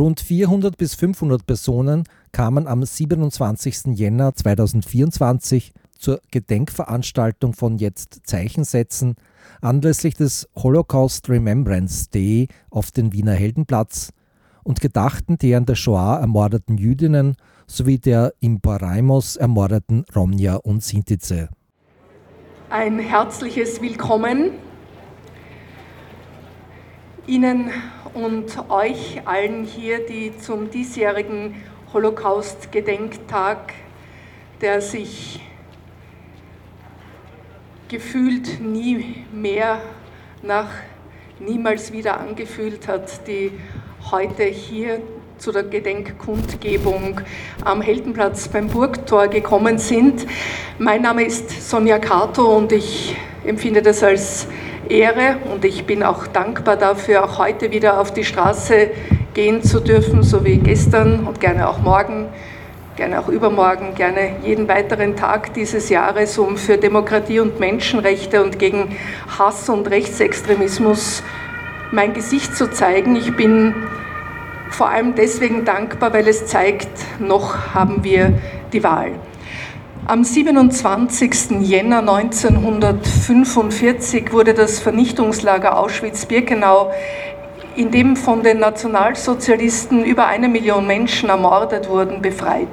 Rund 400 bis 500 Personen kamen am 27. Jänner 2024 zur Gedenkveranstaltung von Jetzt Zeichen setzen anlässlich des Holocaust Remembrance Day auf den Wiener Heldenplatz und gedachten der an der Shoah ermordeten Jüdinnen sowie der im Paraimos ermordeten Romnia und Sintize. Ein herzliches Willkommen Ihnen und euch allen hier, die zum diesjährigen Holocaust-Gedenktag, der sich gefühlt nie mehr nach niemals wieder angefühlt hat, die heute hier zu der Gedenkkundgebung am Heldenplatz beim Burgtor gekommen sind. Mein Name ist Sonja Kato und ich empfinde das als Ehre und ich bin auch dankbar dafür, auch heute wieder auf die Straße gehen zu dürfen, so wie gestern und gerne auch morgen, gerne auch übermorgen, gerne jeden weiteren Tag dieses Jahres, um für Demokratie und Menschenrechte und gegen Hass und Rechtsextremismus mein Gesicht zu zeigen. Ich bin vor allem deswegen dankbar, weil es zeigt, noch haben wir die Wahl. Am 27. Jänner 1945 wurde das Vernichtungslager Auschwitz-Birkenau, in dem von den Nationalsozialisten über eine Million Menschen ermordet wurden, befreit.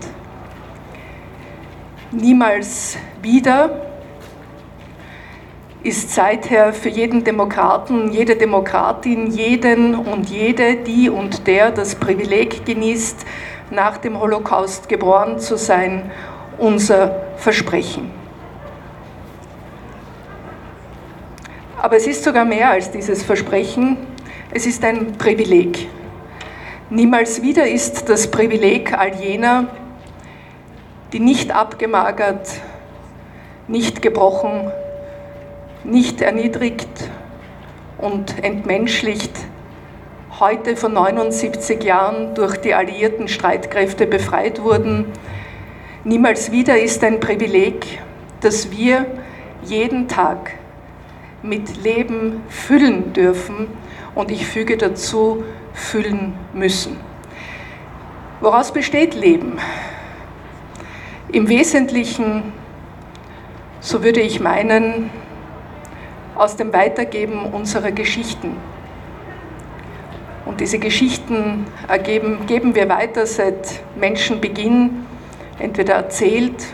Niemals wieder ist seither für jeden Demokraten, jede Demokratin, jeden und jede, die und der das Privileg genießt, nach dem Holocaust geboren zu sein unser Versprechen. Aber es ist sogar mehr als dieses Versprechen, es ist ein Privileg. Niemals wieder ist das Privileg all jener, die nicht abgemagert, nicht gebrochen, nicht erniedrigt und entmenschlicht heute vor 79 Jahren durch die alliierten Streitkräfte befreit wurden, Niemals wieder ist ein Privileg, das wir jeden Tag mit Leben füllen dürfen und ich füge dazu, füllen müssen. Woraus besteht Leben? Im Wesentlichen, so würde ich meinen, aus dem Weitergeben unserer Geschichten. Und diese Geschichten ergeben, geben wir weiter seit Menschenbeginn entweder erzählt,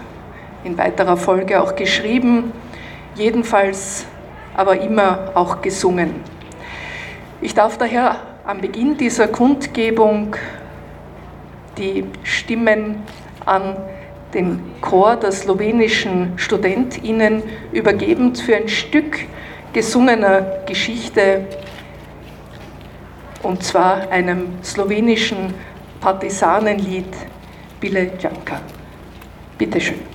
in weiterer Folge auch geschrieben, jedenfalls aber immer auch gesungen. Ich darf daher am Beginn dieser Kundgebung die Stimmen an den Chor der slowenischen StudentInnen übergeben für ein Stück gesungener Geschichte und zwar einem slowenischen Partisanenlied Bile Janka. Bitte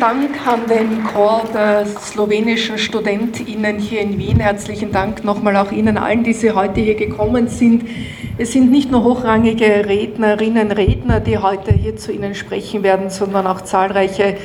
Dank an den Chor der slowenischen StudentInnen hier in Wien. Herzlichen Dank nochmal auch Ihnen allen, die Sie heute hier gekommen sind. Es sind nicht nur hochrangige Rednerinnen, Redner, die heute hier zu Ihnen sprechen werden, sondern auch zahlreiche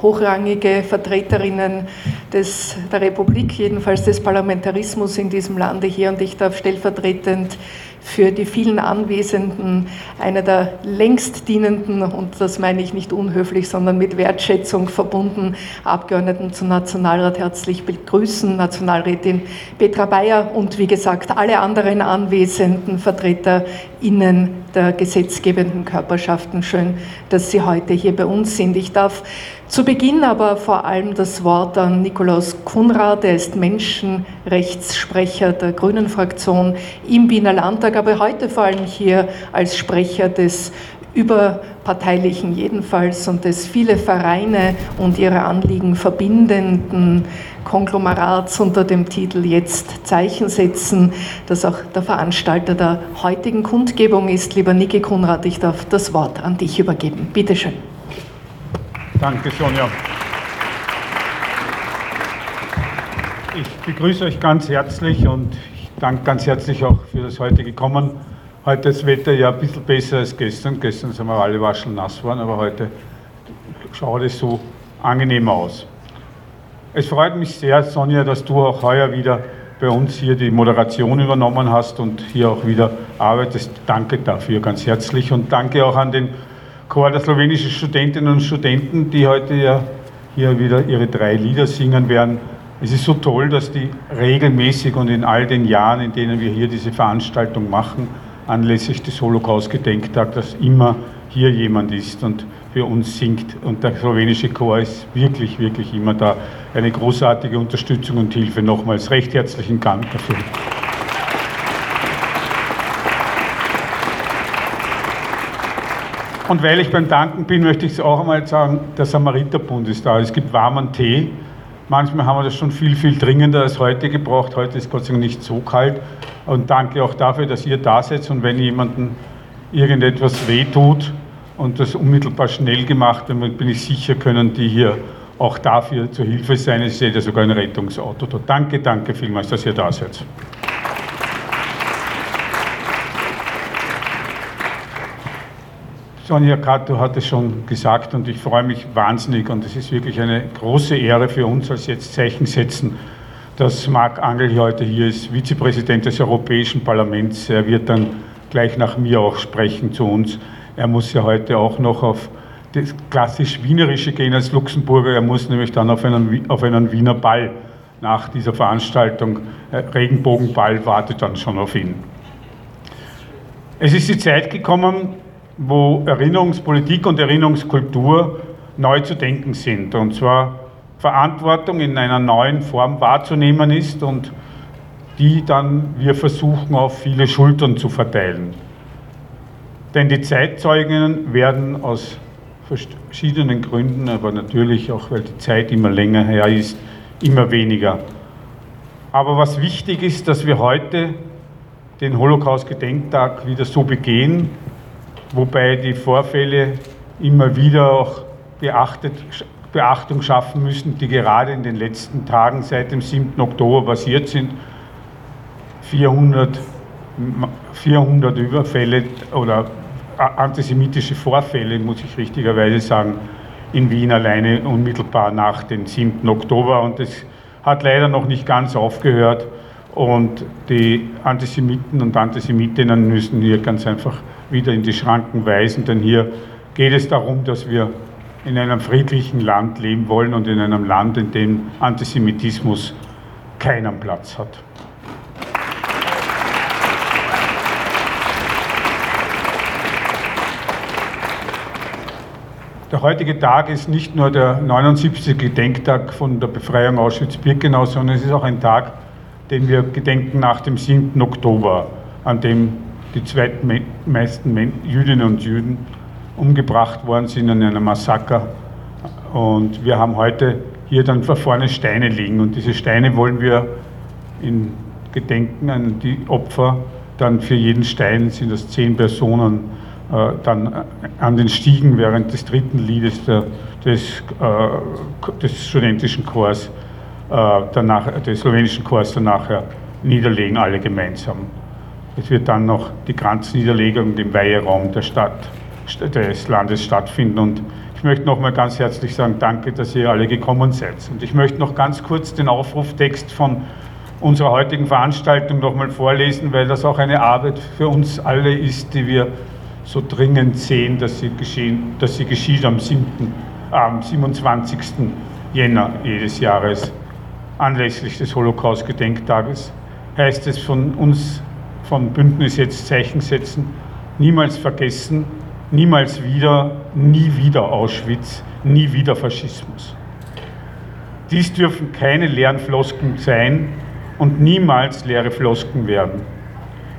hochrangige Vertreterinnen des, der Republik, jedenfalls des Parlamentarismus in diesem Lande hier. Und ich darf stellvertretend für die vielen Anwesenden einer der längst dienenden, und das meine ich nicht unhöflich, sondern mit Wertschätzung verbunden, Abgeordneten zum Nationalrat herzlich begrüßen, Nationalrätin Petra Bayer und wie gesagt alle anderen anwesenden VertreterInnen der gesetzgebenden Körperschaften. Schön, dass Sie heute hier bei uns sind. Ich darf zu Beginn aber vor allem das Wort an Nikolaus Kunrad, er ist Menschenrechtssprecher der Grünen Fraktion im Wiener Landtag, aber heute vor allem hier als Sprecher des überparteilichen jedenfalls und des viele Vereine und ihre Anliegen verbindenden Konglomerats unter dem Titel Jetzt Zeichen setzen, das auch der Veranstalter der heutigen Kundgebung ist. Lieber Niki Kunrad, ich darf das Wort an dich übergeben. Bitte schön. Danke, Sonja. Ich begrüße euch ganz herzlich und ich danke ganz herzlich auch für das heutige Kommen. Heute das Wetter ja ein bisschen besser als gestern. Gestern sind wir alle waschen nass geworden, aber heute schaut es so angenehm aus. Es freut mich sehr, Sonja, dass du auch heuer wieder bei uns hier die Moderation übernommen hast und hier auch wieder arbeitest. Danke dafür ganz herzlich und danke auch an den Chor der slowenischen Studentinnen und Studenten, die heute ja hier wieder ihre drei Lieder singen werden. Es ist so toll, dass die regelmäßig und in all den Jahren, in denen wir hier diese Veranstaltung machen, anlässlich des Holocaust-Gedenktags, dass immer hier jemand ist und für uns singt. Und der slowenische Chor ist wirklich, wirklich immer da. Eine großartige Unterstützung und Hilfe. Nochmals recht herzlichen Dank dafür. Und weil ich beim Danken bin, möchte ich es auch einmal sagen, der Samariterbund ist da. Es gibt warmen Tee. Manchmal haben wir das schon viel, viel dringender als heute gebraucht. Heute ist Gott sei Dank nicht so kalt. Und danke auch dafür, dass ihr da seid. Und wenn jemandem irgendetwas wehtut und das unmittelbar schnell gemacht wird, bin ich sicher, können die hier auch dafür zur Hilfe sein. Es steht ja sogar ein Rettungsauto da. Danke, danke vielmals, dass ihr da seid. Sonja Kato hat es schon gesagt und ich freue mich wahnsinnig und es ist wirklich eine große Ehre für uns als jetzt Zeichen setzen, dass Marc Angel heute hier ist, Vizepräsident des Europäischen Parlaments. Er wird dann gleich nach mir auch sprechen zu uns. Er muss ja heute auch noch auf das klassisch Wienerische gehen als Luxemburger. Er muss nämlich dann auf einen, auf einen Wiener Ball nach dieser Veranstaltung. Äh, Regenbogenball wartet dann schon auf ihn. Es ist die Zeit gekommen, wo Erinnerungspolitik und Erinnerungskultur neu zu denken sind. Und zwar Verantwortung in einer neuen Form wahrzunehmen ist und die dann wir versuchen auf viele Schultern zu verteilen. Denn die Zeitzeuginnen werden aus verschiedenen Gründen, aber natürlich auch weil die Zeit immer länger her ist, immer weniger. Aber was wichtig ist, dass wir heute den Holocaust-Gedenktag wieder so begehen, wobei die Vorfälle immer wieder auch beachtet, Beachtung schaffen müssen, die gerade in den letzten Tagen seit dem 7. Oktober passiert sind. 400, 400 Überfälle oder antisemitische Vorfälle, muss ich richtigerweise sagen, in Wien alleine unmittelbar nach dem 7. Oktober. Und es hat leider noch nicht ganz aufgehört. Und die Antisemiten und Antisemitinnen müssen hier ganz einfach wieder in die Schranken weisen, denn hier geht es darum, dass wir in einem friedlichen Land leben wollen und in einem Land, in dem Antisemitismus keinen Platz hat. Der heutige Tag ist nicht nur der 79. Gedenktag von der Befreiung Auschwitz-Birkenau, sondern es ist auch ein Tag, den wir gedenken nach dem 7. Oktober, an dem die zweitmeisten Jüdinnen und Juden umgebracht worden sind in einem Massaker. Und wir haben heute hier dann vor vorne Steine liegen und diese Steine wollen wir in Gedenken an die Opfer, dann für jeden Stein sind das zehn Personen, äh, dann an den Stiegen während des dritten Liedes der, des, äh, des studentischen Chors, danach, des slowenischen Chors dann nachher niederlegen, alle gemeinsam. Es wird dann noch die Kranzniederlegung im Weiheraum der Stadt, des Landes stattfinden. Und ich möchte nochmal ganz herzlich sagen, danke, dass ihr alle gekommen seid. Und ich möchte noch ganz kurz den Aufruftext von unserer heutigen Veranstaltung nochmal vorlesen, weil das auch eine Arbeit für uns alle ist, die wir so dringend sehen, dass sie, geschehen, dass sie geschieht am, 7., am 27. Jänner jedes Jahres, anlässlich des Holocaust-Gedenktages, heißt es von uns von Bündnis jetzt Zeichen setzen, niemals vergessen, niemals wieder, nie wieder Auschwitz, nie wieder Faschismus. Dies dürfen keine leeren Flosken sein und niemals leere Flosken werden.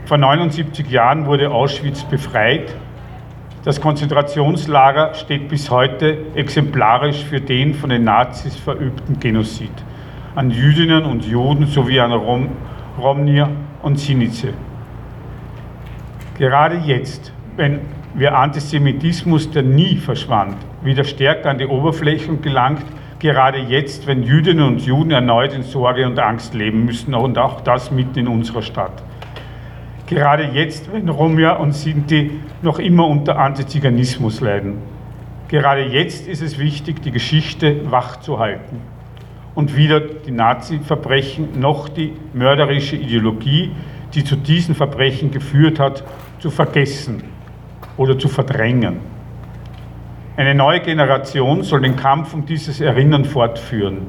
Vor 79 Jahren wurde Auschwitz befreit. Das Konzentrationslager steht bis heute exemplarisch für den von den Nazis verübten Genozid an Jüdinnen und Juden sowie an Rom, Romnier und Sinice. Gerade jetzt, wenn wir Antisemitismus, der nie verschwand, wieder stärker an die Oberfläche gelangt, gerade jetzt, wenn Jüdinnen und Juden erneut in Sorge und Angst leben müssen und auch das mitten in unserer Stadt. Gerade jetzt, wenn Romja und Sinti noch immer unter Antiziganismus leiden. Gerade jetzt ist es wichtig, die Geschichte wach zu halten und weder die Nazi-Verbrechen noch die mörderische Ideologie, die zu diesen Verbrechen geführt hat, zu vergessen oder zu verdrängen. Eine neue Generation soll den Kampf um dieses Erinnern fortführen.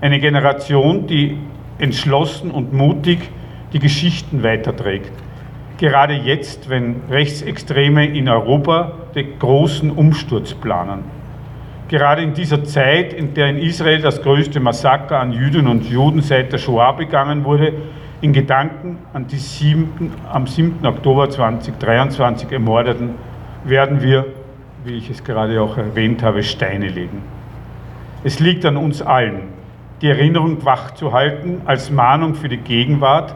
Eine Generation, die entschlossen und mutig die Geschichten weiterträgt. Gerade jetzt, wenn Rechtsextreme in Europa den großen Umsturz planen. Gerade in dieser Zeit, in der in Israel das größte Massaker an Jüdinnen und Juden seit der Shoah begangen wurde, in Gedanken an die 7., am 7. Oktober 2023 Ermordeten werden wir, wie ich es gerade auch erwähnt habe, Steine legen. Es liegt an uns allen, die Erinnerung wach zu halten als Mahnung für die Gegenwart,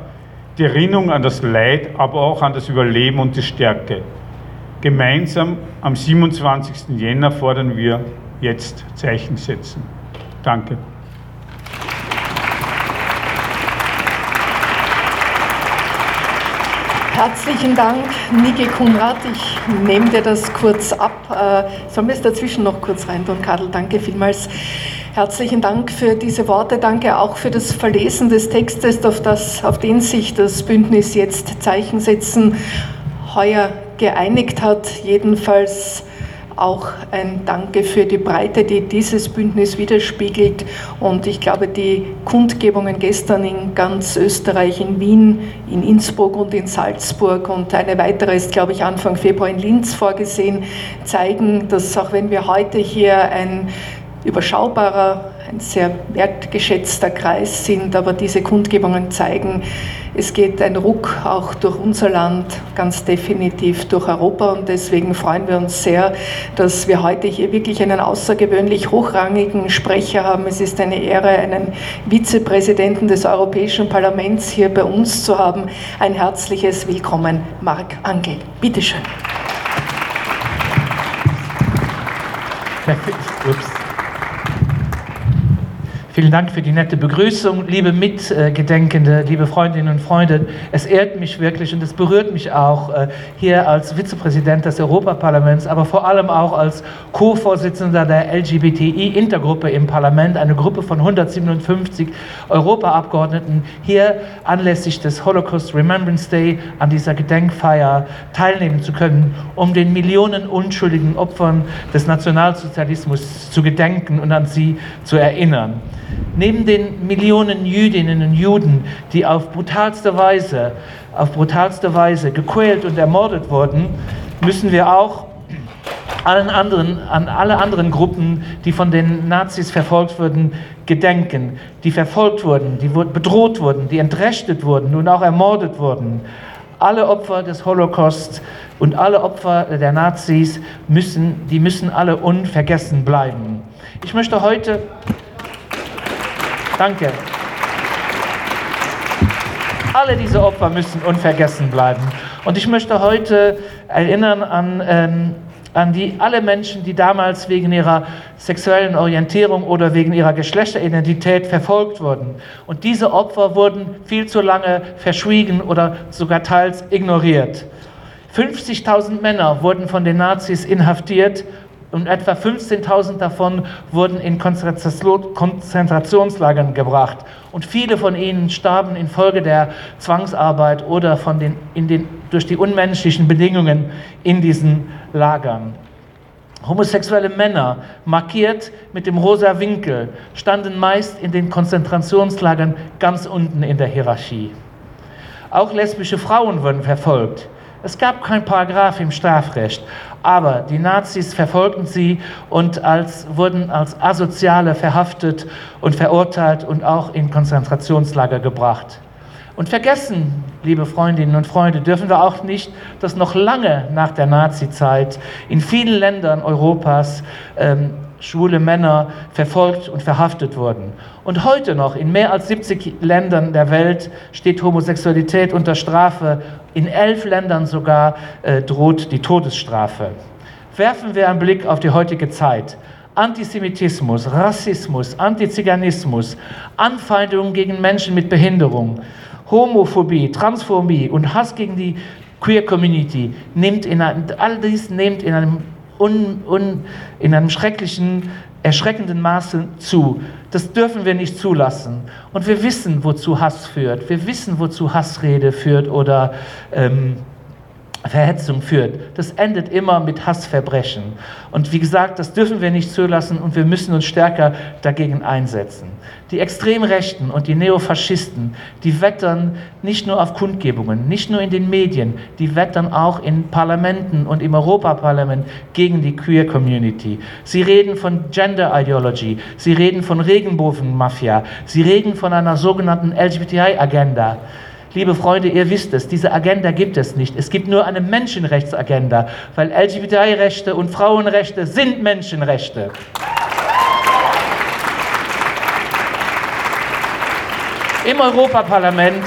die Erinnerung an das Leid, aber auch an das Überleben und die Stärke. Gemeinsam am 27. Jänner fordern wir jetzt Zeichen setzen. Danke. Herzlichen Dank, Niki Kunrad. Ich nehme dir das kurz ab. Äh, sollen wir es dazwischen noch kurz rein tun, Kadel? Danke vielmals. Herzlichen Dank für diese Worte. Danke auch für das Verlesen des Textes, auf, das, auf den sich das Bündnis jetzt Zeichen setzen heuer geeinigt hat. Jedenfalls auch ein Danke für die Breite, die dieses Bündnis widerspiegelt. Und ich glaube, die Kundgebungen gestern in ganz Österreich, in Wien, in Innsbruck und in Salzburg und eine weitere ist, glaube ich, Anfang Februar in Linz vorgesehen, zeigen, dass auch wenn wir heute hier ein überschaubarer, ein sehr wertgeschätzter Kreis sind, aber diese Kundgebungen zeigen, es geht ein Ruck auch durch unser Land, ganz definitiv durch Europa und deswegen freuen wir uns sehr, dass wir heute hier wirklich einen außergewöhnlich hochrangigen Sprecher haben. Es ist eine Ehre, einen Vizepräsidenten des Europäischen Parlaments hier bei uns zu haben. Ein herzliches Willkommen, Marc Angel. Bitte schön. Ups. Vielen Dank für die nette Begrüßung, liebe Mitgedenkende, liebe Freundinnen und Freunde. Es ehrt mich wirklich und es berührt mich auch, äh, hier als Vizepräsident des Europaparlaments, aber vor allem auch als Co-Vorsitzender der LGBTI-Intergruppe im Parlament, eine Gruppe von 157 Europaabgeordneten, hier anlässlich des Holocaust Remembrance Day an dieser Gedenkfeier teilnehmen zu können, um den Millionen unschuldigen Opfern des Nationalsozialismus zu gedenken und an sie zu erinnern. Neben den Millionen Jüdinnen und Juden, die auf brutalste Weise, auf brutalste Weise gequält und ermordet wurden, müssen wir auch allen anderen, an alle anderen Gruppen, die von den Nazis verfolgt wurden, gedenken, die verfolgt wurden, die bedroht wurden, die entrechtet wurden und auch ermordet wurden. Alle Opfer des Holocaust und alle Opfer der Nazis müssen, die müssen alle unvergessen bleiben. Ich möchte heute Danke. Alle diese Opfer müssen unvergessen bleiben. Und ich möchte heute erinnern an, ähm, an die, alle Menschen, die damals wegen ihrer sexuellen Orientierung oder wegen ihrer Geschlechteridentität verfolgt wurden. Und diese Opfer wurden viel zu lange verschwiegen oder sogar teils ignoriert. 50.000 Männer wurden von den Nazis inhaftiert und etwa 15.000 davon wurden in Konzentrationslagern gebracht. Und viele von ihnen starben infolge der Zwangsarbeit oder von den, in den, durch die unmenschlichen Bedingungen in diesen Lagern. Homosexuelle Männer, markiert mit dem rosa Winkel, standen meist in den Konzentrationslagern ganz unten in der Hierarchie. Auch lesbische Frauen wurden verfolgt. Es gab kein Paragraph im Strafrecht, aber die Nazis verfolgten sie und als, wurden als Asoziale verhaftet und verurteilt und auch in Konzentrationslager gebracht. Und vergessen, liebe Freundinnen und Freunde, dürfen wir auch nicht, dass noch lange nach der Nazizeit in vielen Ländern Europas ähm, schwule Männer verfolgt und verhaftet wurden. Und heute noch in mehr als 70 Ländern der Welt steht Homosexualität unter Strafe. In elf Ländern sogar äh, droht die Todesstrafe. Werfen wir einen Blick auf die heutige Zeit. Antisemitismus, Rassismus, Antiziganismus, Anfeindungen gegen Menschen mit Behinderung, Homophobie, Transphobie und Hass gegen die Queer Community nimmt in, all dies nimmt in einem un, un, in einem schrecklichen, erschreckenden Maße zu. Das dürfen wir nicht zulassen. Und wir wissen, wozu Hass führt. Wir wissen, wozu Hassrede führt oder ähm, Verhetzung führt. Das endet immer mit Hassverbrechen. Und wie gesagt, das dürfen wir nicht zulassen und wir müssen uns stärker dagegen einsetzen. Die Extremrechten und die Neofaschisten, die wettern nicht nur auf Kundgebungen, nicht nur in den Medien, die wettern auch in Parlamenten und im Europaparlament gegen die Queer Community. Sie reden von Gender Ideology, sie reden von Regenbogenmafia, sie reden von einer sogenannten LGBTI-Agenda. Liebe Freunde, ihr wisst es, diese Agenda gibt es nicht. Es gibt nur eine Menschenrechtsagenda, weil LGBTI-Rechte und Frauenrechte sind Menschenrechte. Im Europaparlament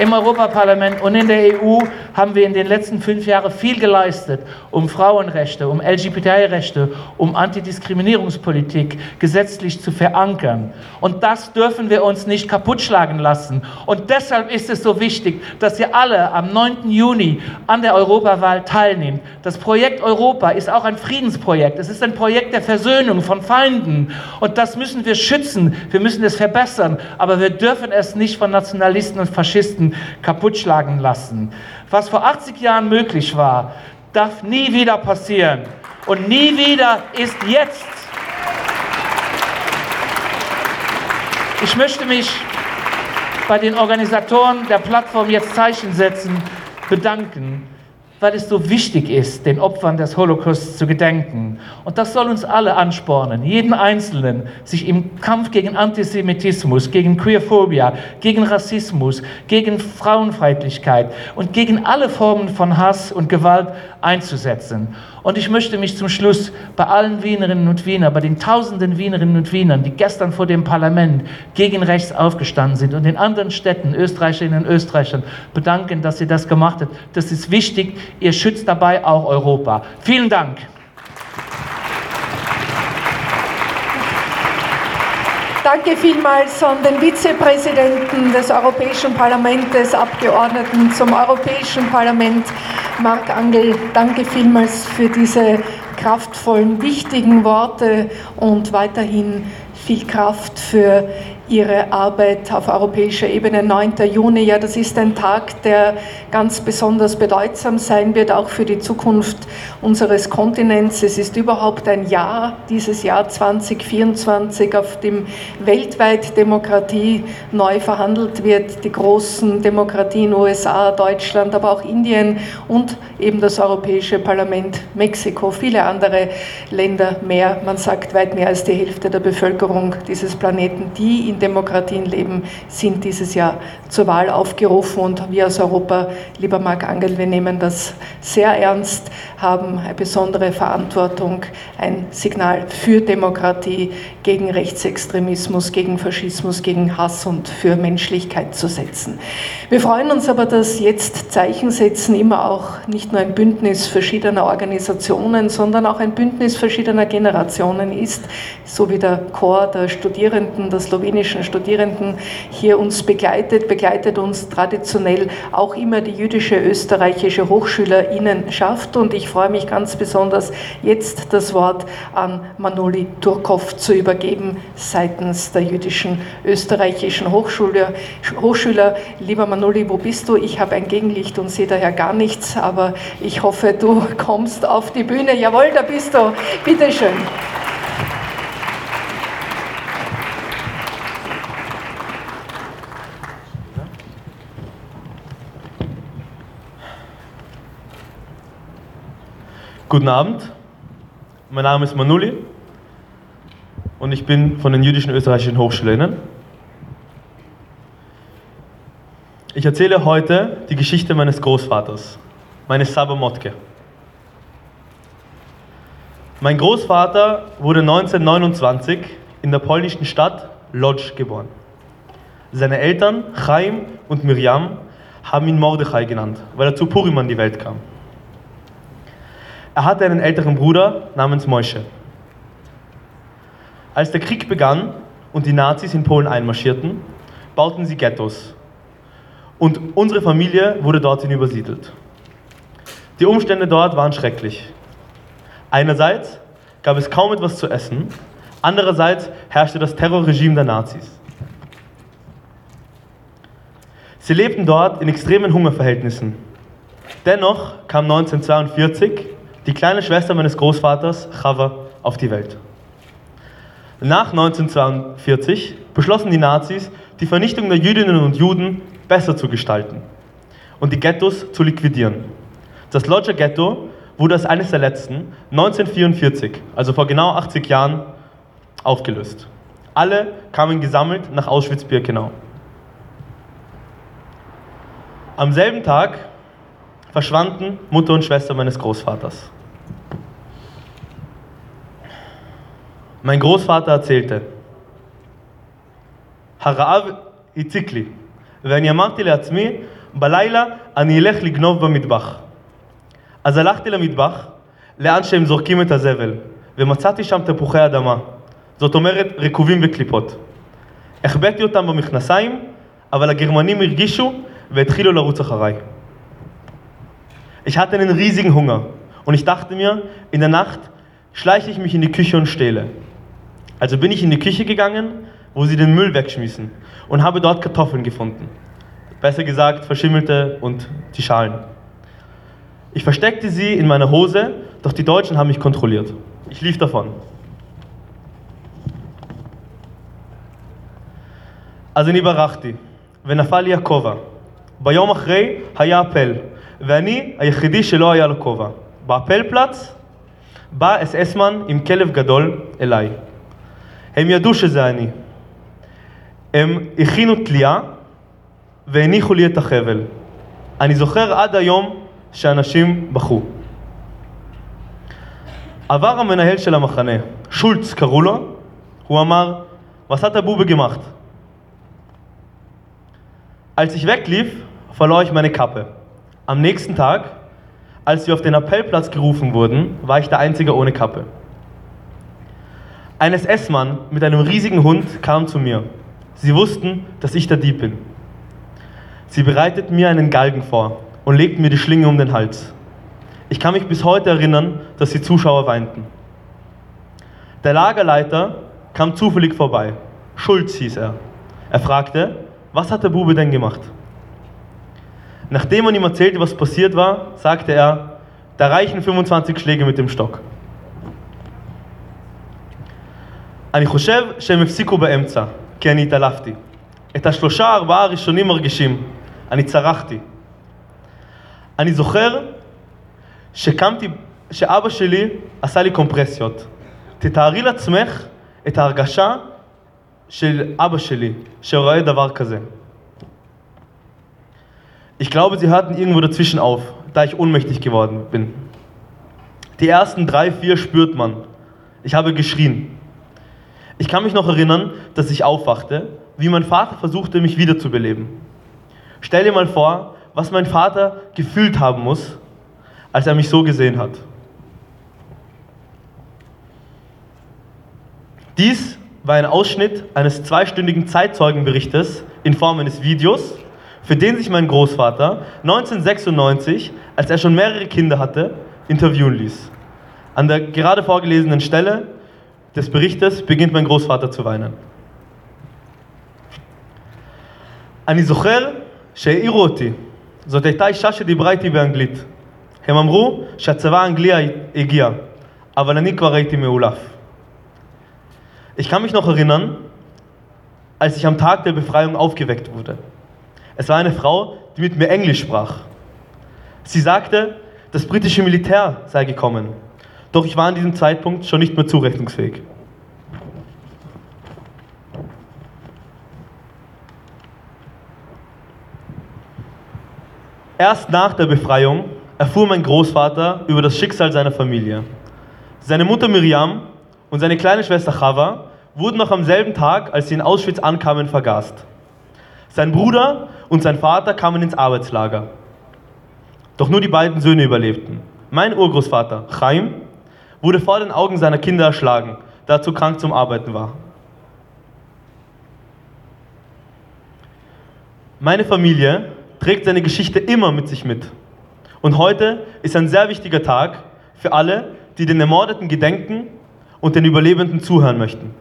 im Europaparlament und in der EU haben wir in den letzten fünf Jahren viel geleistet, um Frauenrechte, um LGBTI-Rechte, um Antidiskriminierungspolitik gesetzlich zu verankern. Und das dürfen wir uns nicht kaputtschlagen lassen. Und deshalb ist es so wichtig, dass ihr alle am 9. Juni an der Europawahl teilnehmt. Das Projekt Europa ist auch ein Friedensprojekt. Es ist ein Projekt der Versöhnung von Feinden. Und das müssen wir schützen. Wir müssen es verbessern. Aber wir dürfen es nicht von Nationalisten und Faschisten kaputtschlagen lassen. Was vor 80 Jahren möglich war, darf nie wieder passieren. Und nie wieder ist jetzt. Ich möchte mich bei den Organisatoren der Plattform Jetzt Zeichen setzen bedanken weil es so wichtig ist, den Opfern des Holocaust zu gedenken. Und das soll uns alle anspornen, jeden Einzelnen, sich im Kampf gegen Antisemitismus, gegen Queerphobia, gegen Rassismus, gegen Frauenfeindlichkeit und gegen alle Formen von Hass und Gewalt einzusetzen. Und ich möchte mich zum Schluss bei allen Wienerinnen und Wiener, bei den tausenden Wienerinnen und Wienern, die gestern vor dem Parlament gegen rechts aufgestanden sind und in anderen Städten, Österreicherinnen und Österreichern, bedanken, dass sie das gemacht haben. Das ist wichtig. Ihr schützt dabei auch Europa. Vielen Dank. Danke vielmals an den Vizepräsidenten des Europäischen Parlaments, Abgeordneten zum Europäischen Parlament, Marc Angel. Danke vielmals für diese kraftvollen, wichtigen Worte und weiterhin viel Kraft für ihre Arbeit auf europäischer Ebene. 9. Juni, ja, das ist ein Tag, der ganz besonders bedeutsam sein wird, auch für die Zukunft unseres Kontinents. Es ist überhaupt ein Jahr, dieses Jahr 2024, auf dem weltweit Demokratie neu verhandelt wird. Die großen Demokratien USA, Deutschland, aber auch Indien und eben das Europäische Parlament, Mexiko, viele andere Länder mehr. Man sagt, weit mehr als die Hälfte der Bevölkerung dieses Planeten, die in Demokratien leben, sind dieses Jahr zur Wahl aufgerufen. Und wir aus Europa, lieber Marc Angel, wir nehmen das sehr ernst, haben eine besondere Verantwortung, ein Signal für Demokratie, gegen Rechtsextremismus, gegen Faschismus, gegen Hass und für Menschlichkeit zu setzen. Wir freuen uns aber, dass jetzt Zeichen setzen immer auch nicht nur ein Bündnis verschiedener Organisationen, sondern auch ein Bündnis verschiedener Generationen ist, so wie der Chor der Studierenden, der slowenischen jüdischen Studierenden hier uns begleitet, begleitet uns traditionell auch immer die jüdische österreichische Hochschülerinnenschaft und ich freue mich ganz besonders, jetzt das Wort an Manoli Turkov zu übergeben seitens der jüdischen österreichischen Hochschule. Hochschüler. Lieber Manoli, wo bist du? Ich habe ein Gegenlicht und sehe daher gar nichts, aber ich hoffe, du kommst auf die Bühne. Jawohl, da bist du. Bitte schön. Guten Abend, mein Name ist Manuli und ich bin von den jüdischen österreichischen Hochschülerinnen. Ich erzähle heute die Geschichte meines Großvaters, meines Saba Motke. Mein Großvater wurde 1929 in der polnischen Stadt Lodz geboren. Seine Eltern, Chaim und Miriam, haben ihn Mordechai genannt, weil er zu Purim an die Welt kam. Er hatte einen älteren Bruder namens Moische. Als der Krieg begann und die Nazis in Polen einmarschierten, bauten sie Ghettos. Und unsere Familie wurde dorthin übersiedelt. Die Umstände dort waren schrecklich. Einerseits gab es kaum etwas zu essen, andererseits herrschte das Terrorregime der Nazis. Sie lebten dort in extremen Hungerverhältnissen. Dennoch kam 1942 die kleine Schwester meines Großvaters, Chava, auf die Welt. Nach 1942 beschlossen die Nazis, die Vernichtung der Jüdinnen und Juden besser zu gestalten und die Ghettos zu liquidieren. Das Lodger Ghetto wurde als eines der letzten 1944, also vor genau 80 Jahren, aufgelöst. Alle kamen gesammelt nach Auschwitz-Birkenau. Am selben Tag verschwanden Mutter und Schwester meines Großvaters. Mein Großvater erzählte, הרעב הציק לי, ואני אמרתי לעצמי, בלילה אני אלך לגנוב במטבח. אז הלכתי למטבח, לאן שהם זורקים את הזבל, ומצאתי שם תפוחי אדמה, זאת אומרת רקובים וקליפות. החבאתי אותם במכנסיים, אבל הגרמנים הרגישו והתחילו לרוץ אחריי. Ich hatte einen riesigen Hunger und ich dachte mir, in der Nacht schleiche ich mich in die Küche und stehle. Also bin ich in die Küche gegangen, wo sie den Müll wegschmissen und habe dort Kartoffeln gefunden. Besser gesagt, verschimmelte und die Schalen. Ich versteckte sie in meiner Hose, doch die Deutschen haben mich kontrolliert. Ich lief davon. אז אני ברחתי, ונפל לי הכובע. ביום אחרי היה אפל, ואני היחידי שלא היה לו כובע. באפלפלץ בא אס אסמן עם כלב גדול אליי. הם ידעו שזה אני. הם הכינו תלייה והניחו לי את החבל. אני זוכר עד היום שאנשים בכו. עבר המנהל של המחנה, שולץ קראו לו, הוא אמר, der Bube gemacht? Als ich weglief, verlor ich meine Kappe. Am nächsten Tag, als wir auf den Appellplatz gerufen wurden, war ich der Einzige ohne Kappe. Ein SS-Mann mit einem riesigen Hund kam zu mir. Sie wussten, dass ich der Dieb bin. Sie bereiteten mir einen Galgen vor und legten mir die Schlinge um den Hals. Ich kann mich bis heute erinnern, dass die Zuschauer weinten. Der Lagerleiter kam zufällig vorbei. Schulz hieß er. Er fragte, was hat der Bube denn gemacht? Nachdem man ihm erzählte, was passiert war, sagte er, da reichen 25 Schläge mit dem Stock. אני חושב שהם הפסיקו באמצע, כי אני התעלפתי. את השלושה ארבעה הראשונים מרגישים, אני צרחתי. אני זוכר שקמתי, שאבא שלי עשה לי קומפרסיות. תתארי לעצמך את ההרגשה של אבא שלי, שרואה דבר כזה. Ich glaube, sie hörten irgendwo dazwischen auf, da ich ohnmächtig geworden bin. Die ersten drei, vier spürt man. Ich habe geschrien. Ich kann mich noch erinnern, dass ich aufwachte, wie mein Vater versuchte, mich wiederzubeleben. Stell dir mal vor, was mein Vater gefühlt haben muss, als er mich so gesehen hat. Dies war ein Ausschnitt eines zweistündigen Zeitzeugenberichtes in Form eines Videos, für den sich mein Großvater 1996, als er schon mehrere Kinder hatte, interviewen ließ. An der gerade vorgelesenen Stelle des Berichtes beginnt mein Großvater zu weinen. אני זוכר שהעירו אותי. זאת הייתה אישה שדיברה איתי באנגלית. הם אמרו שהצבא האנגלי הגיע, אבל אני כבר הייתי מאולף. Ich kann mich noch erinnern, als ich am Tag der Befreiung aufgeweckt wurde. Es war eine Frau, die mit mir Englisch sprach. Sie sagte, das britische Militär sei gekommen. Doch ich war an diesem Zeitpunkt schon nicht mehr zurechnungsfähig. Erst nach der Befreiung erfuhr mein Großvater über das Schicksal seiner Familie. Seine Mutter Miriam und seine kleine Schwester Chava wurden noch am selben Tag, als sie in Auschwitz ankamen, vergast. Sein Bruder und sein Vater kamen ins Arbeitslager. Doch nur die beiden Söhne überlebten. Mein Urgroßvater, Chaim, wurde vor den Augen seiner Kinder erschlagen, da er zu krank zum Arbeiten war. Meine Familie trägt seine Geschichte immer mit sich mit. Und heute ist ein sehr wichtiger Tag für alle, die den Ermordeten gedenken und den Überlebenden zuhören möchten.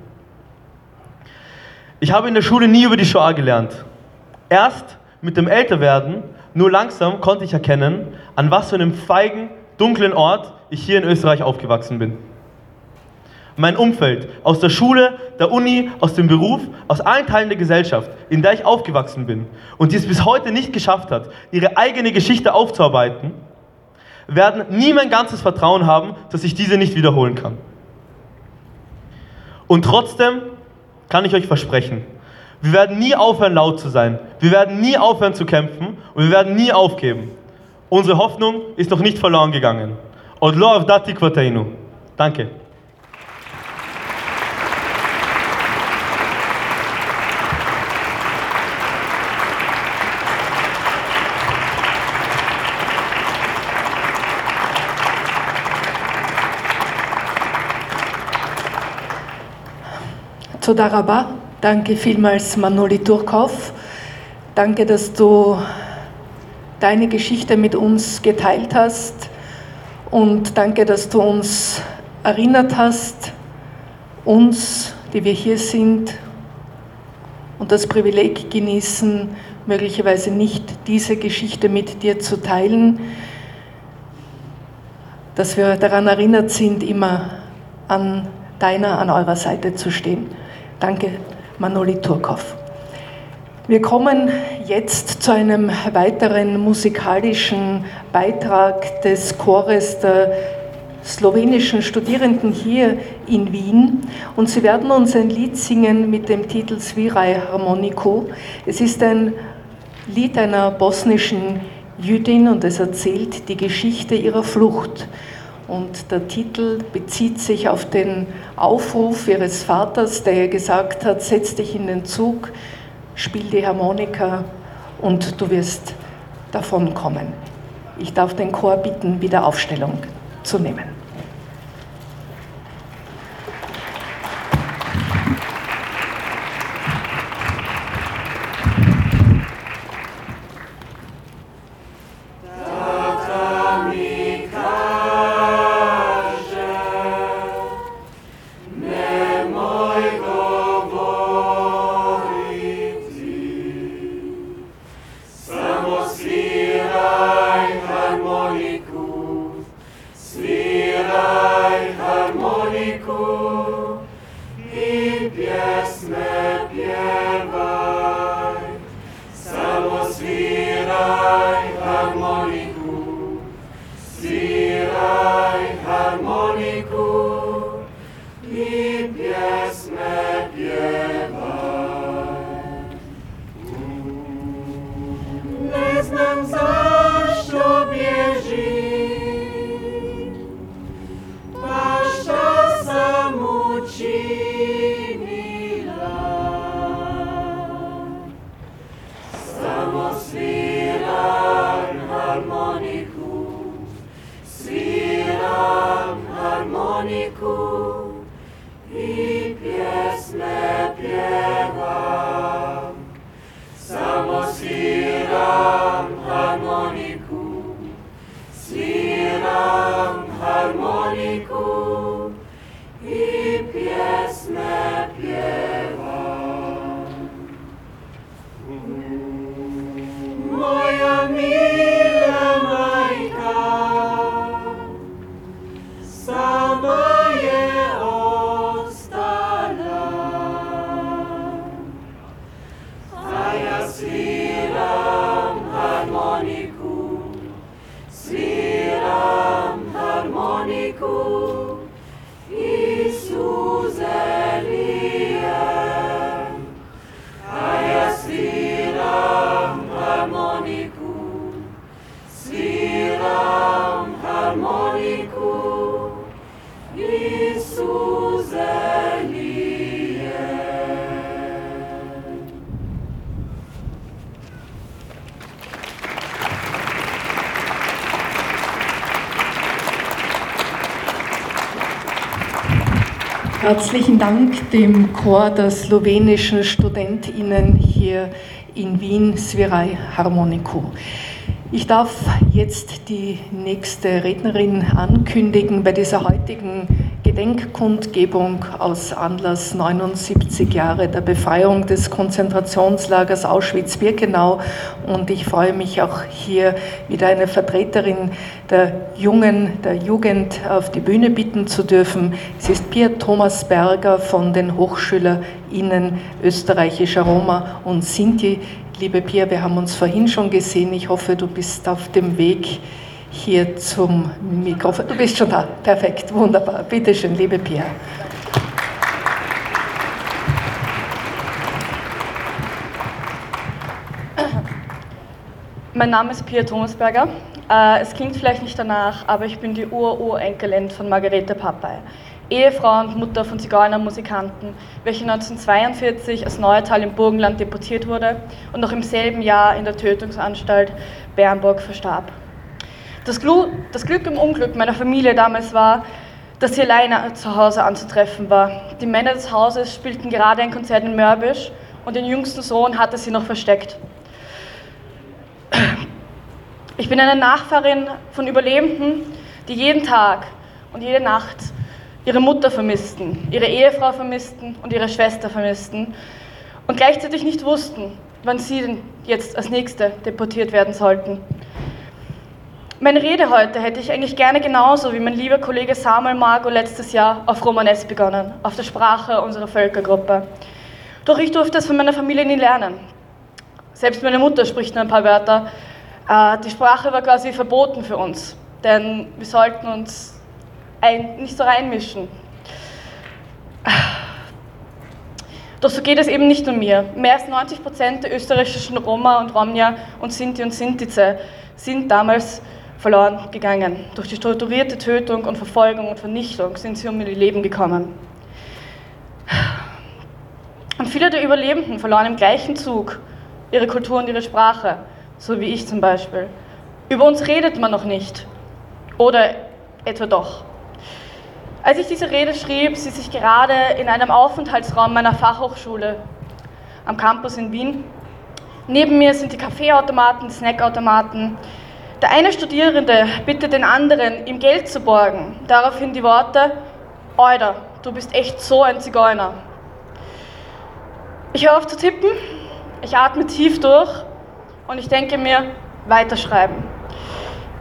Ich habe in der Schule nie über die Shoah gelernt. Erst mit dem Älterwerden, nur langsam konnte ich erkennen, an was für einem feigen, dunklen Ort ich hier in Österreich aufgewachsen bin. Mein Umfeld, aus der Schule, der Uni, aus dem Beruf, aus allen Teilen der Gesellschaft, in der ich aufgewachsen bin und die es bis heute nicht geschafft hat, ihre eigene Geschichte aufzuarbeiten, werden nie mein ganzes Vertrauen haben, dass ich diese nicht wiederholen kann. Und trotzdem kann ich euch versprechen, wir werden nie aufhören, laut zu sein. Wir werden nie aufhören zu kämpfen und wir werden nie aufgeben. Unsere Hoffnung ist noch nicht verloren gegangen. Odlo avdati kvateinu. Danke. Toda Rabba. Danke vielmals, Manoli Turkov. Danke, dass du deine Geschichte mit uns geteilt hast und danke, dass du uns erinnert hast, uns, die wir hier sind und das Privileg genießen, möglicherweise nicht diese Geschichte mit dir zu teilen, dass wir daran erinnert sind, immer an deiner, an eurer Seite zu stehen. Danke, Manoli Turkov. Wir kommen jetzt zu einem weiteren musikalischen Beitrag des Chores der slowenischen Studierenden hier in Wien und sie werden uns ein Lied singen mit dem Titel Svirai Harmonico. Es ist ein Lied einer bosnischen Jüdin und es erzählt die Geschichte ihrer Flucht. Und der Titel bezieht sich auf den Aufruf ihres Vaters, der gesagt hat, setz dich in den Zug, spiel die Harmonika und du wirst davonkommen. Ich darf den Chor bitten, wieder Aufstellung zu nehmen. Herzlichen Dank dem Chor der slowenischen StudentInnen hier in Wien, Svirai Harmoniku. Ich darf jetzt die nächste Rednerin ankündigen bei dieser heutigen Gedenkkundgebung aus Anlass 79 Jahre der Befreiung des Konzentrationslagers Auschwitz-Birkenau. Und ich freue mich auch hier wieder eine Vertreterin der Jungen, der Jugend auf die Bühne bitten zu dürfen. Sie ist Pia Thomas Berger von den HochschülerInnen österreichischer Roma und Sinti. Liebe Pia, wir haben uns vorhin schon gesehen. Ich hoffe, du bist auf dem Weg hier zum Mikrofon. Du bist schon da. Perfekt, wunderbar. Bitte schön, liebe Pia. Mein Name ist Pia Thomasberger. Äh, es klingt vielleicht nicht danach, aber ich bin die Ur-Urenkelin von Margarete Papay. Ehefrau und Mutter von Zigeunermusikanten, welche 1942 aus Neuertal im Burgenland deportiert wurde und noch im selben Jahr in der Tötungsanstalt Bernburg verstarb. Das, das Glück im Unglück meiner Familie damals war, dass sie alleine zu Hause anzutreffen war. Die Männer des Hauses spielten gerade ein Konzert in Mörbisch und den jüngsten Sohn hatte sie noch versteckt. Ich bin eine Nachfahrin von Überlebenden, die jeden Tag und jede Nacht ihre Mutter vermissten, ihre Ehefrau vermissten und ihre Schwester vermissten und gleichzeitig nicht wussten, wann sie denn jetzt als Nächste deportiert werden sollten. Meine Rede heute hätte ich eigentlich gerne genauso wie mein lieber Kollege Samuel Margo letztes Jahr auf Romanes begonnen, auf der Sprache unserer Völkergruppe. Doch ich durfte es von meiner Familie nie lernen. Selbst meine Mutter spricht nur ein paar Wörter. Äh, die Sprache war quasi verboten für uns, denn wir sollten uns nicht so reinmischen. Doch so geht es eben nicht nur mir. Mehr als 90 Prozent der österreichischen Roma und Romja und Sinti und Sintize sind damals verloren gegangen. Durch die strukturierte Tötung und Verfolgung und Vernichtung sind sie um ihr Leben gekommen. Und viele der Überlebenden verloren im gleichen Zug ihre Kultur und ihre Sprache, so wie ich zum Beispiel. Über uns redet man noch nicht. Oder etwa doch. Als ich diese Rede schrieb, sitze ich gerade in einem Aufenthaltsraum meiner Fachhochschule am Campus in Wien. Neben mir sind die Kaffeeautomaten, Snackautomaten. Der eine Studierende bittet den anderen, ihm Geld zu borgen. Daraufhin die Worte, Euder, du bist echt so ein Zigeuner. Ich höre auf zu tippen, ich atme tief durch und ich denke mir, weiterschreiben.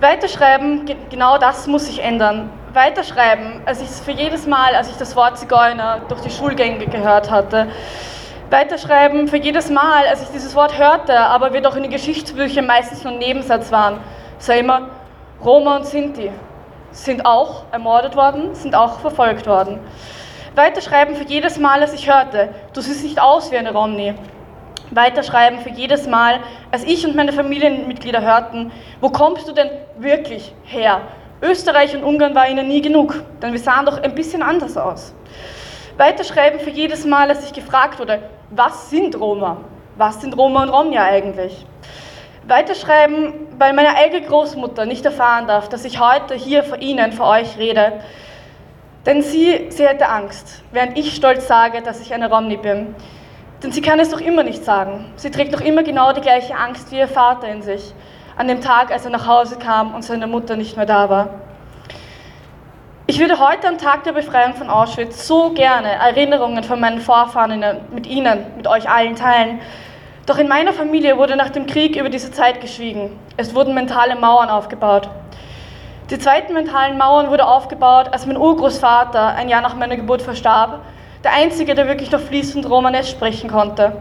Weiterschreiben, genau das muss sich ändern. Weiterschreiben, als ich es für jedes Mal, als ich das Wort Zigeuner durch die Schulgänge gehört hatte, weiterschreiben für jedes Mal, als ich dieses Wort hörte, aber wir doch in den Geschichtsbüchern meistens nur ein Nebensatz waren, sah immer Roma und Sinti sind auch ermordet worden, sind auch verfolgt worden. Weiterschreiben für jedes Mal, als ich hörte, du siehst nicht aus wie eine Romney weiterschreiben für jedes Mal, als ich und meine Familienmitglieder hörten, wo kommst du denn wirklich her? Österreich und Ungarn war ihnen nie genug, denn wir sahen doch ein bisschen anders aus. Weiterschreiben für jedes Mal, als ich gefragt wurde, was sind Roma? Was sind Roma und Romja eigentlich? Weiterschreiben, weil meine eigene Großmutter nicht erfahren darf, dass ich heute hier vor Ihnen, vor euch rede. Denn sie, sie hätte Angst, während ich stolz sage, dass ich eine Romney bin. Denn sie kann es doch immer nicht sagen. Sie trägt doch immer genau die gleiche Angst wie ihr Vater in sich, an dem Tag, als er nach Hause kam und seine Mutter nicht mehr da war. Ich würde heute am Tag der Befreiung von Auschwitz so gerne Erinnerungen von meinen Vorfahren mit Ihnen, mit euch allen teilen. Doch in meiner Familie wurde nach dem Krieg über diese Zeit geschwiegen. Es wurden mentale Mauern aufgebaut. Die zweiten mentalen Mauern wurde aufgebaut, als mein Urgroßvater ein Jahr nach meiner Geburt verstarb der Einzige, der wirklich noch fließend Romanes sprechen konnte.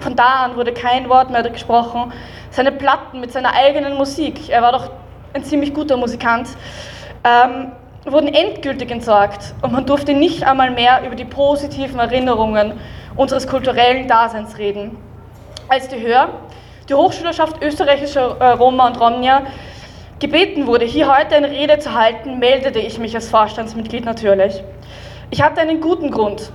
Von da an wurde kein Wort mehr gesprochen. Seine Platten mit seiner eigenen Musik, er war doch ein ziemlich guter Musikant, ähm, wurden endgültig entsorgt und man durfte nicht einmal mehr über die positiven Erinnerungen unseres kulturellen Daseins reden. Als die Hör, die Hochschülerschaft österreichischer äh, Roma und Romnia, gebeten wurde, hier heute eine Rede zu halten, meldete ich mich als Vorstandsmitglied natürlich. Ich hatte einen guten Grund,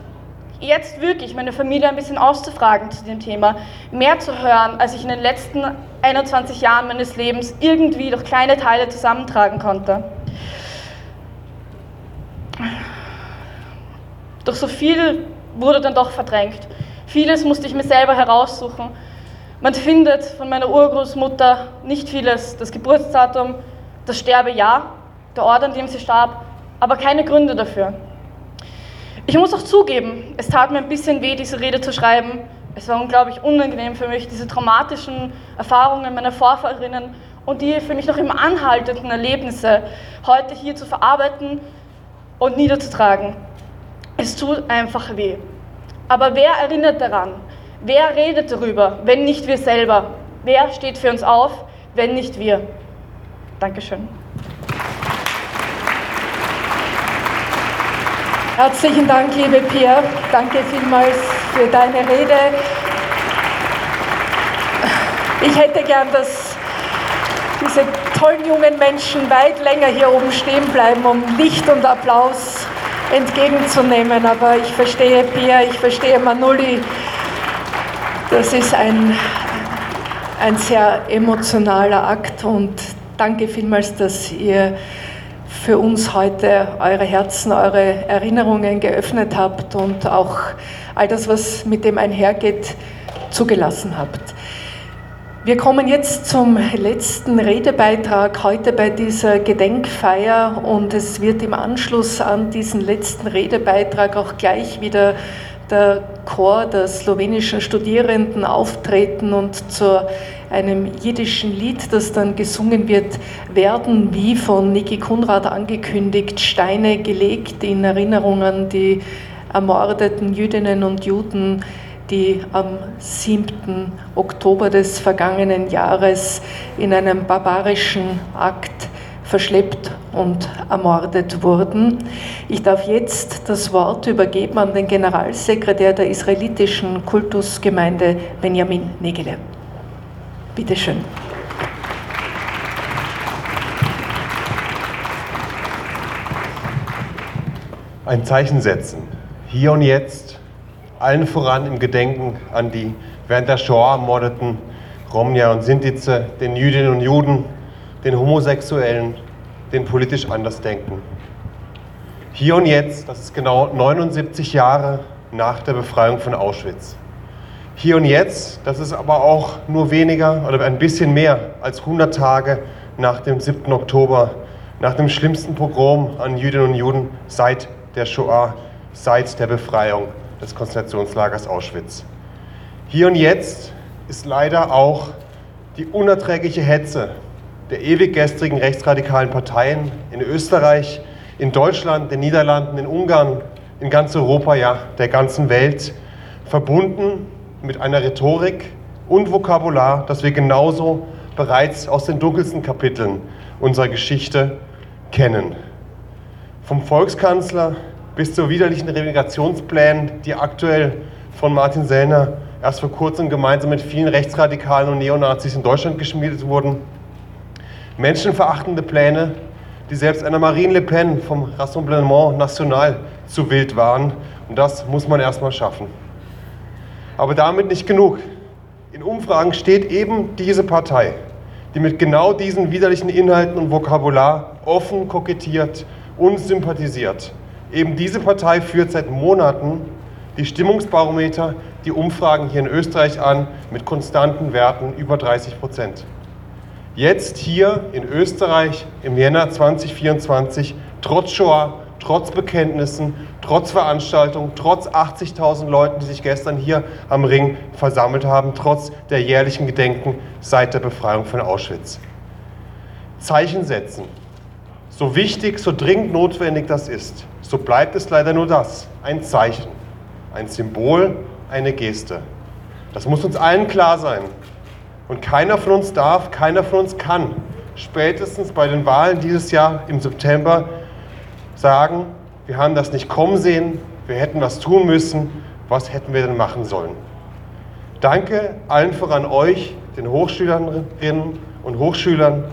jetzt wirklich meine Familie ein bisschen auszufragen zu dem Thema, mehr zu hören, als ich in den letzten 21 Jahren meines Lebens irgendwie durch kleine Teile zusammentragen konnte. Doch so viel wurde dann doch verdrängt. Vieles musste ich mir selber heraussuchen. Man findet von meiner Urgroßmutter nicht vieles, das Geburtsdatum, das Sterbejahr, der Ort, an dem sie starb, aber keine Gründe dafür. Ich muss auch zugeben, es tat mir ein bisschen weh, diese Rede zu schreiben. Es war unglaublich unangenehm für mich, diese traumatischen Erfahrungen meiner Vorfahrinnen und die für mich noch immer anhaltenden Erlebnisse heute hier zu verarbeiten und niederzutragen. Es tut einfach weh. Aber wer erinnert daran? Wer redet darüber, wenn nicht wir selber? Wer steht für uns auf, wenn nicht wir? Dankeschön. Herzlichen Dank, liebe Pia. Danke vielmals für deine Rede. Ich hätte gern, dass diese tollen jungen Menschen weit länger hier oben stehen bleiben, um Licht und Applaus entgegenzunehmen. Aber ich verstehe Pia, ich verstehe Manuli. Das ist ein, ein sehr emotionaler Akt und danke vielmals, dass ihr für uns heute eure Herzen, eure Erinnerungen geöffnet habt und auch all das, was mit dem einhergeht, zugelassen habt. Wir kommen jetzt zum letzten Redebeitrag heute bei dieser Gedenkfeier und es wird im Anschluss an diesen letzten Redebeitrag auch gleich wieder der Chor der slowenischen Studierenden auftreten und zu einem jiddischen Lied, das dann gesungen wird, werden, wie von Niki Kunrad angekündigt, Steine gelegt in Erinnerung an die ermordeten Jüdinnen und Juden, die am 7. Oktober des vergangenen Jahres in einem barbarischen Akt verschleppt und ermordet wurden. Ich darf jetzt das Wort übergeben an den Generalsekretär der israelitischen Kultusgemeinde Benjamin Negele. Bitte schön. Ein Zeichen setzen, hier und jetzt, allen voran im Gedenken an die während der Shoah ermordeten Romja und Sintize, den Jüdinnen und Juden, den Homosexuellen, den politisch Andersdenken. Hier und jetzt, das ist genau 79 Jahre nach der Befreiung von Auschwitz. Hier und jetzt, das ist aber auch nur weniger oder ein bisschen mehr als 100 Tage nach dem 7. Oktober, nach dem schlimmsten Pogrom an Jüdinnen und Juden seit der Shoah, seit der Befreiung des Konzentrationslagers Auschwitz. Hier und jetzt ist leider auch die unerträgliche Hetze der ewig gestrigen rechtsradikalen Parteien in Österreich, in Deutschland, den Niederlanden, in Ungarn, in ganz Europa, ja, der ganzen Welt, verbunden mit einer Rhetorik und Vokabular, das wir genauso bereits aus den dunkelsten Kapiteln unserer Geschichte kennen. Vom Volkskanzler bis zu widerlichen Relegationsplänen, die aktuell von Martin Sellner erst vor kurzem gemeinsam mit vielen Rechtsradikalen und Neonazis in Deutschland geschmiedet wurden. Menschenverachtende Pläne, die selbst einer Marine Le Pen vom Rassemblement National zu wild waren. Und das muss man erstmal schaffen. Aber damit nicht genug. In Umfragen steht eben diese Partei, die mit genau diesen widerlichen Inhalten und Vokabular offen kokettiert und sympathisiert. Eben diese Partei führt seit Monaten die Stimmungsbarometer, die Umfragen hier in Österreich an mit konstanten Werten über 30 Prozent. Jetzt hier in Österreich im Jänner 2024, trotz Shoah, trotz Bekenntnissen, trotz Veranstaltungen, trotz 80.000 Leuten, die sich gestern hier am Ring versammelt haben, trotz der jährlichen Gedenken seit der Befreiung von Auschwitz. Zeichen setzen. So wichtig, so dringend notwendig das ist, so bleibt es leider nur das, ein Zeichen ein Symbol, eine Geste. Das muss uns allen klar sein. Und keiner von uns darf, keiner von uns kann spätestens bei den Wahlen dieses Jahr im September sagen, wir haben das nicht kommen sehen, wir hätten was tun müssen, was hätten wir denn machen sollen. Danke allen voran euch, den Hochschülerinnen und Hochschülern,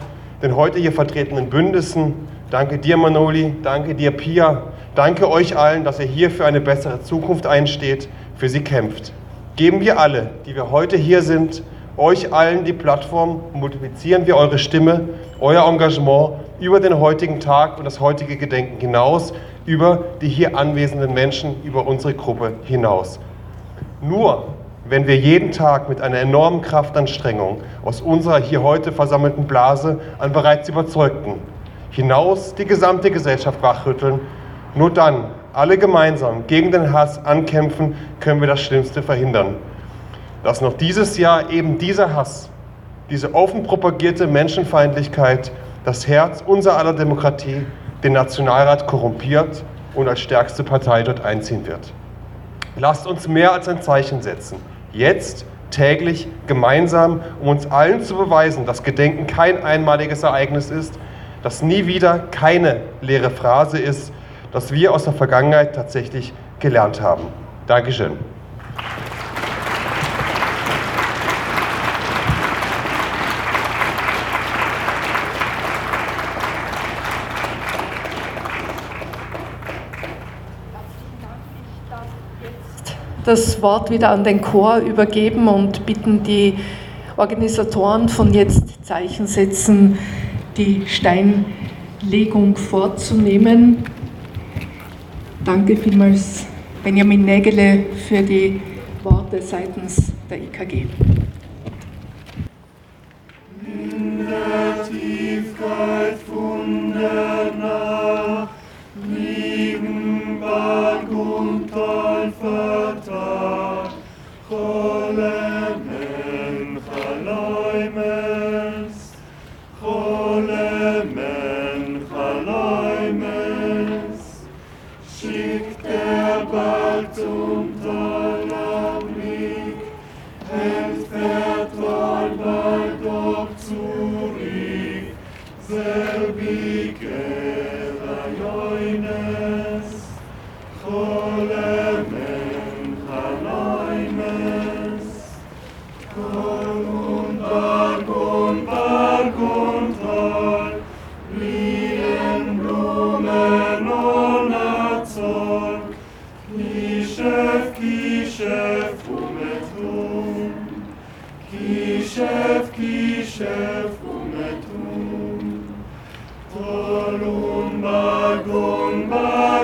den heute hier vertretenen Bündnissen. Danke dir, Manoli, danke dir, Pia, Danke euch allen, dass ihr hier für eine bessere Zukunft einsteht, für sie kämpft. Geben wir alle, die wir heute hier sind, euch allen die Plattform, multiplizieren wir eure Stimme, euer Engagement über den heutigen Tag und das heutige Gedenken hinaus, über die hier anwesenden Menschen, über unsere Gruppe hinaus. Nur wenn wir jeden Tag mit einer enormen Kraftanstrengung aus unserer hier heute versammelten Blase an bereits Überzeugten hinaus die gesamte Gesellschaft wachrütteln, nur dann, alle gemeinsam gegen den Hass ankämpfen, können wir das Schlimmste verhindern. Dass noch dieses Jahr eben dieser Hass, diese offen propagierte Menschenfeindlichkeit das Herz unserer aller Demokratie, den Nationalrat korrumpiert und als stärkste Partei dort einziehen wird. Lasst uns mehr als ein Zeichen setzen. Jetzt, täglich, gemeinsam, um uns allen zu beweisen, dass Gedenken kein einmaliges Ereignis ist, dass nie wieder keine leere Phrase ist, das wir aus der Vergangenheit tatsächlich gelernt haben. Dankeschön. das Wort wieder an den Chor übergeben und bitten die Organisatoren von Jetzt Zeichen setzen, die Steinlegung vorzunehmen. Danke vielmals, Benjamin Nägele, für die Worte seitens der IKG.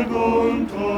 alb und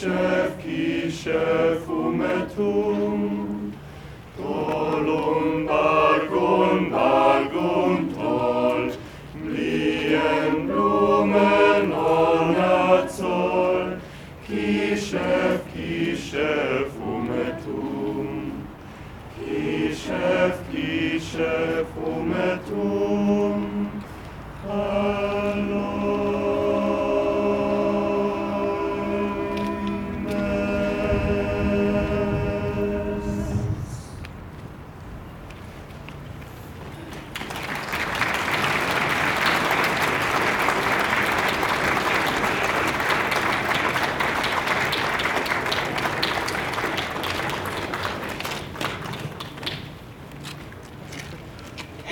Kishev, Kishev, Umetu.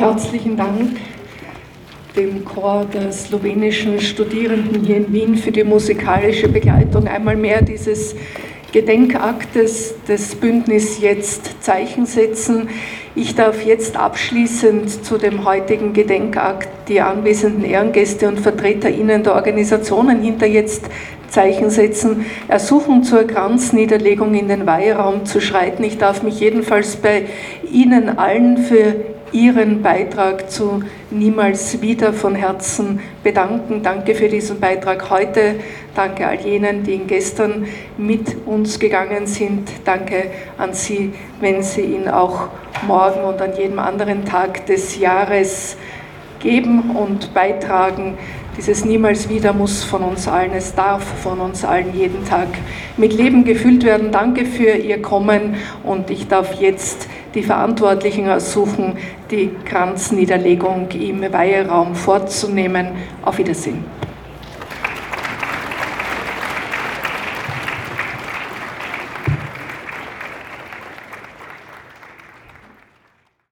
Herzlichen Dank dem Chor der slowenischen Studierenden hier in Wien für die musikalische Begleitung einmal mehr dieses Gedenkaktes des Bündnis Jetzt Zeichen setzen. Ich darf jetzt abschließend zu dem heutigen Gedenkakt die anwesenden Ehrengäste und VertreterInnen der Organisationen hinter Jetzt Zeichen setzen, ersuchen zur Kranzniederlegung in den Weihraum zu schreiten. Ich darf mich jedenfalls bei Ihnen allen für Ihren Beitrag zu Niemals wieder von Herzen bedanken. Danke für diesen Beitrag heute. Danke all jenen, die ihn gestern mit uns gegangen sind. Danke an Sie, wenn Sie ihn auch morgen und an jedem anderen Tag des Jahres geben und beitragen. Dieses Niemals wieder muss von uns allen, es darf von uns allen jeden Tag mit Leben gefüllt werden. Danke für Ihr Kommen und ich darf jetzt die Verantwortlichen ersuchen, die Kranzniederlegung im Weiheraum vorzunehmen. Auf Wiedersehen.